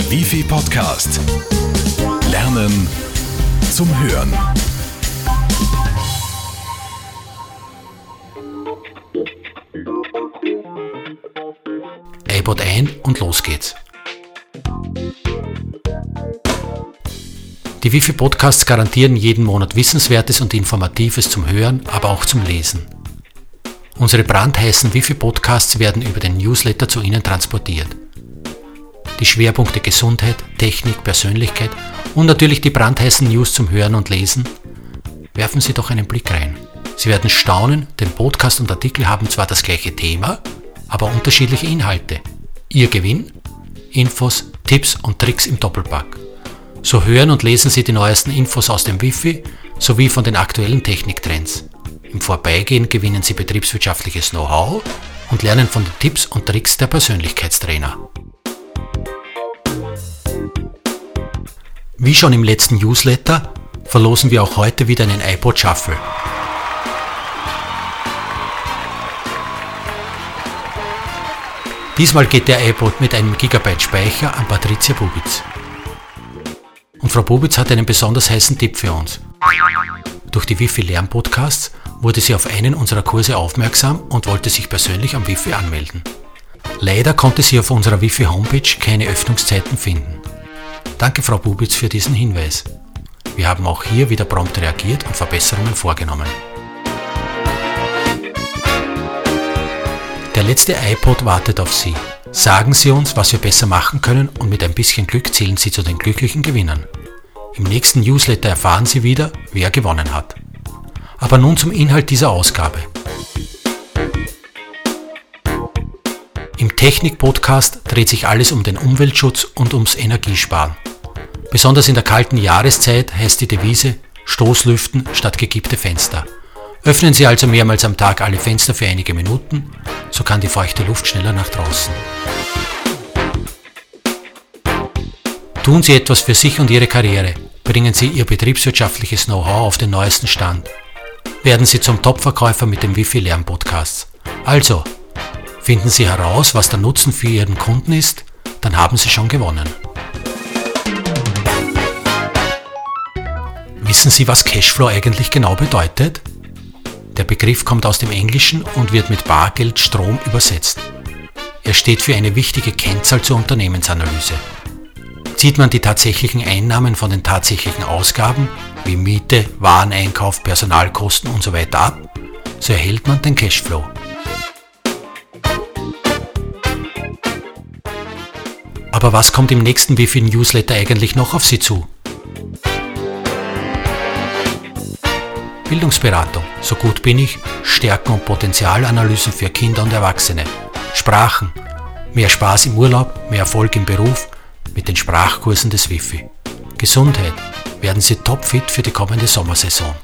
Der Wifi Podcast. Lernen zum Hören. iPod ein und los geht's. Die Wifi Podcasts garantieren jeden Monat Wissenswertes und Informatives zum Hören, aber auch zum Lesen. Unsere brandheißen Wifi Podcasts werden über den Newsletter zu Ihnen transportiert. Die Schwerpunkte Gesundheit, Technik, Persönlichkeit und natürlich die brandheißen News zum Hören und Lesen. Werfen Sie doch einen Blick rein. Sie werden staunen, denn Podcast und Artikel haben zwar das gleiche Thema, aber unterschiedliche Inhalte. Ihr Gewinn? Infos, Tipps und Tricks im Doppelpack. So hören und lesen Sie die neuesten Infos aus dem Wifi sowie von den aktuellen Techniktrends. Im Vorbeigehen gewinnen Sie betriebswirtschaftliches Know-how und lernen von den Tipps und Tricks der Persönlichkeitstrainer. Wie schon im letzten Newsletter verlosen wir auch heute wieder einen iPod Shuffle. Diesmal geht der iPod mit einem Gigabyte Speicher an Patricia Bubitz. Und Frau Bubitz hat einen besonders heißen Tipp für uns. Durch die Wifi Lernpodcasts wurde sie auf einen unserer Kurse aufmerksam und wollte sich persönlich am Wifi anmelden. Leider konnte sie auf unserer Wifi Homepage keine Öffnungszeiten finden. Danke Frau Bubitz für diesen Hinweis. Wir haben auch hier wieder prompt reagiert und Verbesserungen vorgenommen. Der letzte iPod wartet auf Sie. Sagen Sie uns, was wir besser machen können und mit ein bisschen Glück zählen Sie zu den glücklichen Gewinnern. Im nächsten Newsletter erfahren Sie wieder, wer gewonnen hat. Aber nun zum Inhalt dieser Ausgabe. Im Technik-Podcast dreht sich alles um den Umweltschutz und ums Energiesparen. Besonders in der kalten Jahreszeit heißt die Devise Stoßlüften statt gekippte Fenster. Öffnen Sie also mehrmals am Tag alle Fenster für einige Minuten, so kann die feuchte Luft schneller nach draußen. Tun Sie etwas für sich und Ihre Karriere. Bringen Sie Ihr betriebswirtschaftliches Know-how auf den neuesten Stand. Werden Sie zum Top-Verkäufer mit dem Wifi Lernpodcast. Also, finden Sie heraus, was der Nutzen für Ihren Kunden ist, dann haben Sie schon gewonnen. Wissen Sie, was Cashflow eigentlich genau bedeutet? Der Begriff kommt aus dem Englischen und wird mit Bargeld Strom übersetzt. Er steht für eine wichtige Kennzahl zur Unternehmensanalyse. Zieht man die tatsächlichen Einnahmen von den tatsächlichen Ausgaben, wie Miete, Wareneinkauf, Personalkosten usw. So ab, so erhält man den Cashflow. Aber was kommt im nächsten Wifi Newsletter eigentlich noch auf Sie zu? Bildungsberatung, so gut bin ich, Stärken und Potenzialanalysen für Kinder und Erwachsene, Sprachen, mehr Spaß im Urlaub, mehr Erfolg im Beruf mit den Sprachkursen des Wifi. Gesundheit, werden Sie topfit für die kommende Sommersaison.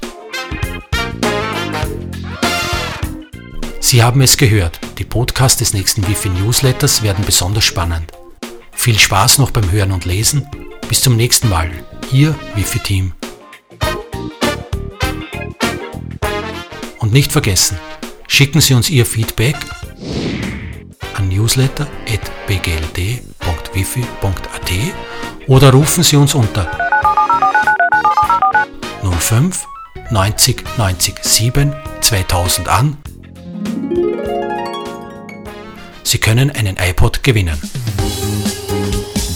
Sie haben es gehört, die Podcasts des nächsten Wifi Newsletters werden besonders spannend. Viel Spaß noch beim Hören und Lesen. Bis zum nächsten Mal. Ihr Wifi Team. Und nicht vergessen, schicken Sie uns Ihr Feedback an newsletter.bgld.wifi.at oder rufen Sie uns unter 05 90 90 7 2000 an. Sie können einen iPod gewinnen.